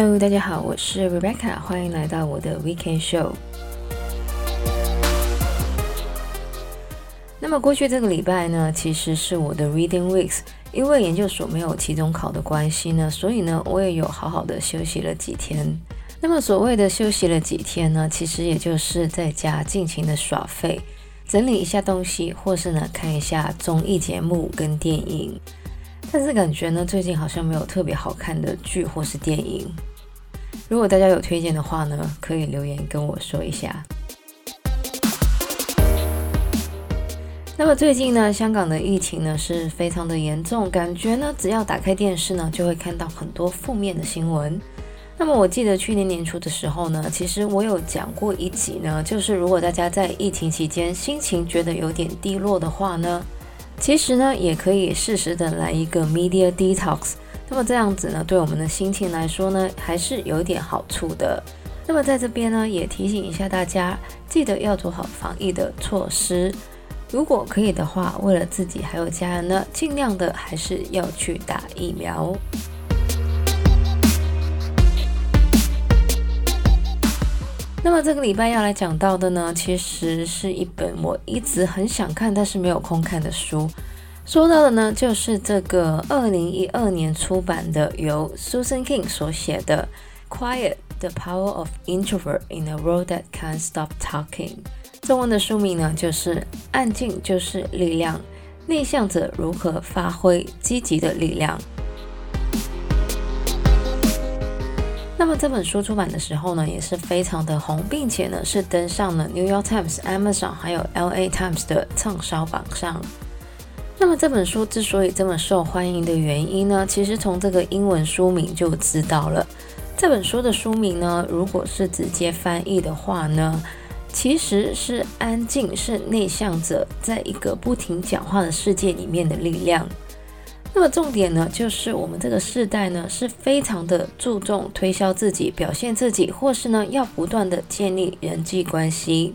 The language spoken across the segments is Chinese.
Hello，大家好，我是 Rebecca，欢迎来到我的 Weekend Show。那么过去这个礼拜呢，其实是我的 Reading Weeks，因为研究所没有期中考的关系呢，所以呢，我也有好好的休息了几天。那么所谓的休息了几天呢，其实也就是在家尽情的耍废，整理一下东西，或是呢看一下综艺节目跟电影。但是感觉呢，最近好像没有特别好看的剧或是电影。如果大家有推荐的话呢，可以留言跟我说一下。那么最近呢，香港的疫情呢是非常的严重，感觉呢只要打开电视呢，就会看到很多负面的新闻。那么我记得去年年初的时候呢，其实我有讲过一集呢，就是如果大家在疫情期间心情觉得有点低落的话呢。其实呢，也可以适时的来一个 media detox。那么这样子呢，对我们的心情来说呢，还是有一点好处的。那么在这边呢，也提醒一下大家，记得要做好防疫的措施。如果可以的话，为了自己还有家人呢，尽量的还是要去打疫苗。那么这个礼拜要来讲到的呢，其实是一本我一直很想看但是没有空看的书。说到的呢，就是这个二零一二年出版的由 Susan King 所写的《Quiet: The Power of Introvert in a World That Can't Stop Talking》。中文的书名呢，就是《安静就是力量：内向者如何发挥积极的力量》。那么这本书出版的时候呢，也是非常的红，并且呢是登上了 New York Times、Amazon 还有 LA Times 的畅销榜上。那么这本书之所以这么受欢迎的原因呢，其实从这个英文书名就知道了。这本书的书名呢，如果是直接翻译的话呢，其实是安静，是内向者在一个不停讲话的世界里面的力量。那么重点呢，就是我们这个世代呢，是非常的注重推销自己、表现自己，或是呢要不断的建立人际关系。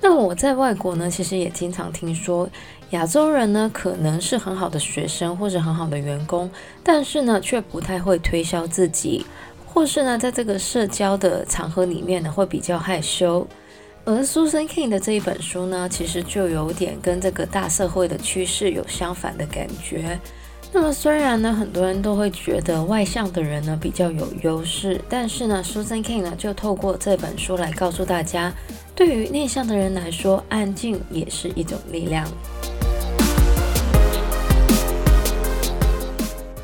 那么我在外国呢，其实也经常听说，亚洲人呢可能是很好的学生或者很好的员工，但是呢却不太会推销自己，或是呢在这个社交的场合里面呢会比较害羞。而 Susan King 的这一本书呢，其实就有点跟这个大社会的趋势有相反的感觉。那么虽然呢，很多人都会觉得外向的人呢比较有优势，但是呢 Susan King 呢就透过这本书来告诉大家，对于内向的人来说，安静也是一种力量。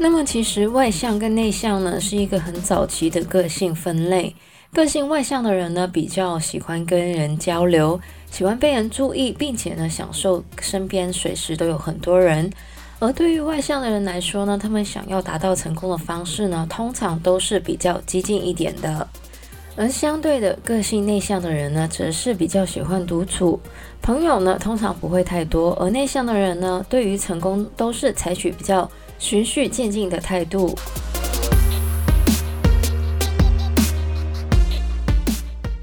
那么其实外向跟内向呢是一个很早期的个性分类，个性外向的人呢比较喜欢跟人交流，喜欢被人注意，并且呢享受身边随时都有很多人。而对于外向的人来说呢，他们想要达到成功的方式呢，通常都是比较激进一点的。而相对的，个性内向的人呢，则是比较喜欢独处，朋友呢通常不会太多。而内向的人呢，对于成功都是采取比较循序渐进的态度。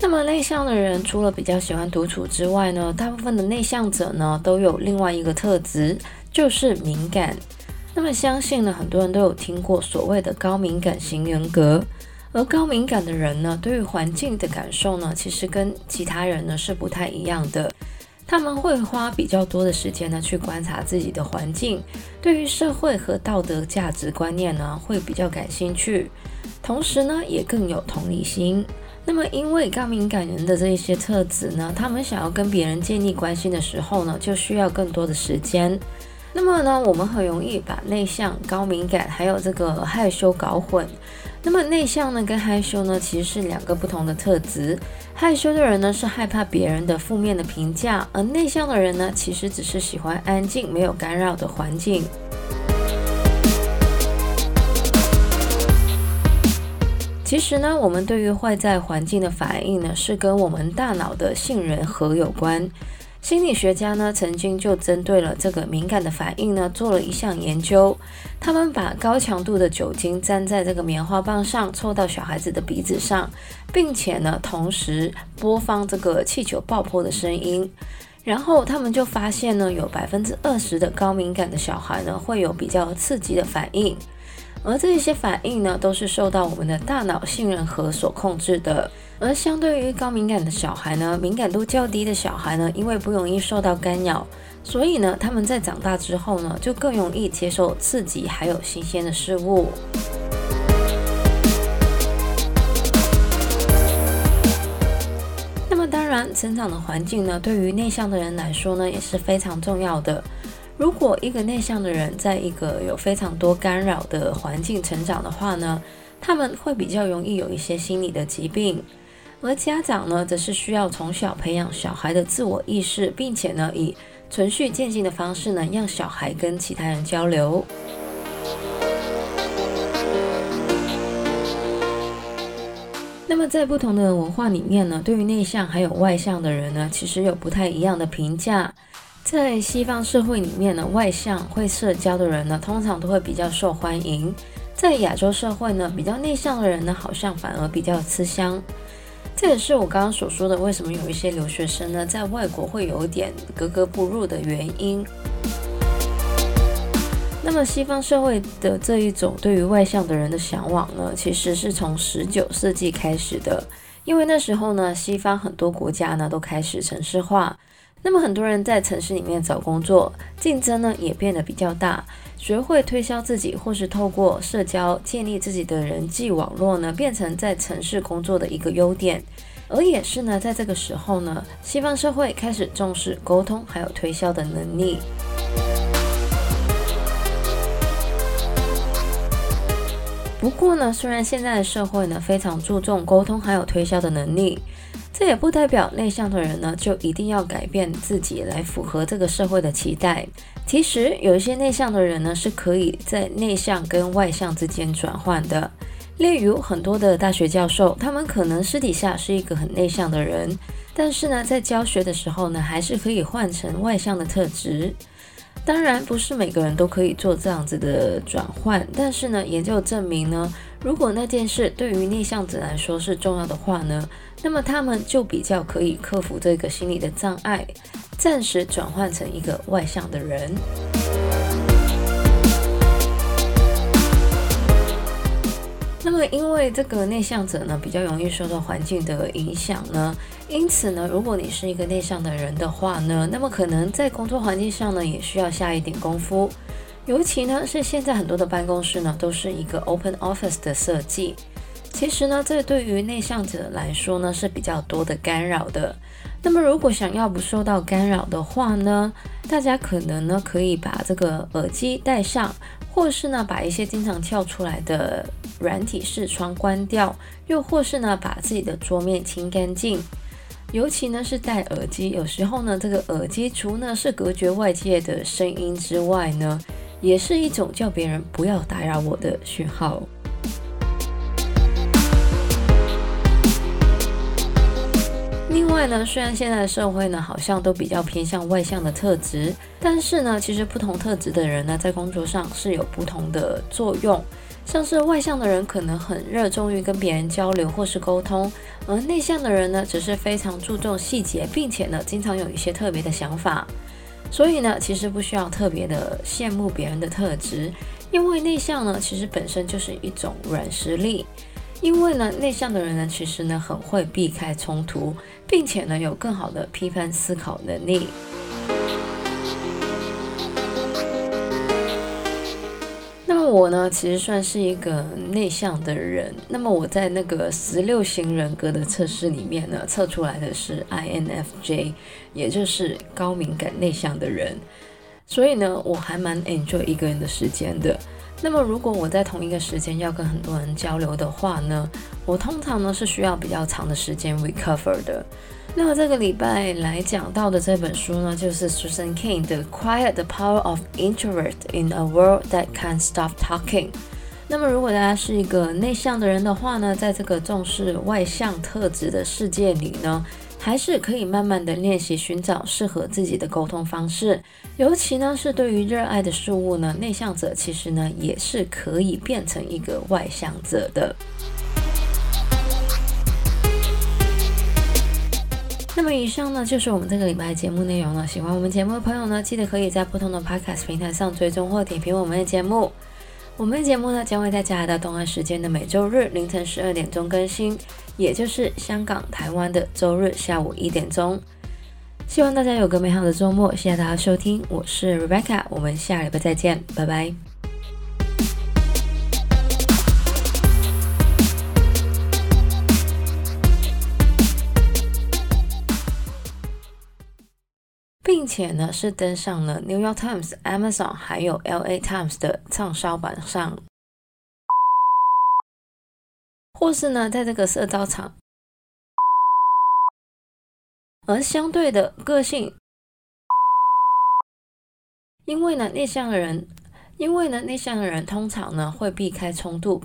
那么内向的人除了比较喜欢独处之外呢，大部分的内向者呢，都有另外一个特质。就是敏感，那么相信呢，很多人都有听过所谓的高敏感型人格，而高敏感的人呢，对于环境的感受呢，其实跟其他人呢是不太一样的。他们会花比较多的时间呢去观察自己的环境，对于社会和道德价值观念呢会比较感兴趣，同时呢也更有同理心。那么因为高敏感人的这一些特质呢，他们想要跟别人建立关系的时候呢，就需要更多的时间。那么呢，我们很容易把内向、高敏感还有这个害羞搞混。那么内向呢，跟害羞呢，其实是两个不同的特质。害羞的人呢，是害怕别人的负面的评价，而内向的人呢，其实只是喜欢安静、没有干扰的环境。其实呢，我们对于外在环境的反应呢，是跟我们大脑的杏仁核有关。心理学家呢，曾经就针对了这个敏感的反应呢，做了一项研究。他们把高强度的酒精粘在这个棉花棒上，凑到小孩子的鼻子上，并且呢，同时播放这个气球爆破的声音。然后他们就发现呢，有百分之二十的高敏感的小孩呢，会有比较刺激的反应。而这一些反应呢，都是受到我们的大脑杏仁核所控制的。而相对于高敏感的小孩呢，敏感度较低的小孩呢，因为不容易受到干扰，所以呢，他们在长大之后呢，就更容易接受刺激还有新鲜的事物。那么当然，成长的环境呢，对于内向的人来说呢，也是非常重要的。如果一个内向的人在一个有非常多干扰的环境成长的话呢，他们会比较容易有一些心理的疾病。而家长呢，则是需要从小培养小孩的自我意识，并且呢，以循序渐进的方式呢，让小孩跟其他人交流。那么在不同的文化里面呢，对于内向还有外向的人呢，其实有不太一样的评价。在西方社会里面呢，外向会社交的人呢，通常都会比较受欢迎。在亚洲社会呢，比较内向的人呢，好像反而比较吃香。这也是我刚刚所说的，为什么有一些留学生呢，在外国会有点格格不入的原因。那么西方社会的这一种对于外向的人的向往呢，其实是从十九世纪开始的，因为那时候呢，西方很多国家呢都开始城市化。那么很多人在城市里面找工作，竞争呢也变得比较大。学会推销自己，或是透过社交建立自己的人际网络呢，变成在城市工作的一个优点。而也是呢，在这个时候呢，西方社会开始重视沟通还有推销的能力。不过呢，虽然现在的社会呢非常注重沟通还有推销的能力。这也不代表内向的人呢，就一定要改变自己来符合这个社会的期待。其实有一些内向的人呢，是可以在内向跟外向之间转换的。例如很多的大学教授，他们可能私底下是一个很内向的人，但是呢，在教学的时候呢，还是可以换成外向的特质。当然，不是每个人都可以做这样子的转换，但是呢，研究证明呢，如果那件事对于内向者来说是重要的话呢，那么他们就比较可以克服这个心理的障碍，暂时转换成一个外向的人。那么，因为这个内向者呢，比较容易受到环境的影响呢，因此呢，如果你是一个内向的人的话呢，那么可能在工作环境上呢，也需要下一点功夫。尤其呢，是现在很多的办公室呢，都是一个 open office 的设计。其实呢，这对于内向者来说呢，是比较多的干扰的。那么，如果想要不受到干扰的话呢，大家可能呢，可以把这个耳机戴上，或是呢，把一些经常跳出来的软体视窗关掉，又或是呢，把自己的桌面清干净。尤其呢，是戴耳机，有时候呢，这个耳机除呢是隔绝外界的声音之外呢，也是一种叫别人不要打扰我的讯号。另外呢，虽然现在的社会呢，好像都比较偏向外向的特质，但是呢，其实不同特质的人呢，在工作上是有不同的作用。像是外向的人可能很热衷于跟别人交流或是沟通，而内向的人呢，只是非常注重细节，并且呢，经常有一些特别的想法。所以呢，其实不需要特别的羡慕别人的特质，因为内向呢，其实本身就是一种软实力。因为呢，内向的人呢，其实呢，很会避开冲突，并且呢，有更好的批判思考能力。我呢，其实算是一个内向的人。那么我在那个十六型人格的测试里面呢，测出来的是 INFJ，也就是高敏感内向的人。所以呢，我还蛮 enjoy 一个人的时间的。那么，如果我在同一个时间要跟很多人交流的话呢，我通常呢是需要比较长的时间 recover 的。那么这个礼拜来讲到的这本书呢，就是 Susan King 的《Quiet: The Power of Introvert in a World That Can't Stop Talking》。那么，如果大家是一个内向的人的话呢，在这个重视外向特质的世界里呢，还是可以慢慢的练习寻找适合自己的沟通方式，尤其呢是对于热爱的事物呢，内向者其实呢也是可以变成一个外向者的。那么以上呢就是我们这个礼拜节目内容了。喜欢我们节目的朋友呢，记得可以在不同的 Podcast 平台上追踪或点评我们的节目。我们的节目呢将会在加拿大东岸时间的每周日凌晨十二点钟更新，也就是香港、台湾的周日下午一点钟。希望大家有个美好的周末，谢谢大家收听，我是 Rebecca，我们下礼拜再见，拜拜。且呢，是登上了《New York Times》、Amazon 还有《LA Times》的畅销榜上，或是呢，在这个社交场，而相对的个性，因为呢，内向的人，因为呢，内向的人通常呢会避开冲突，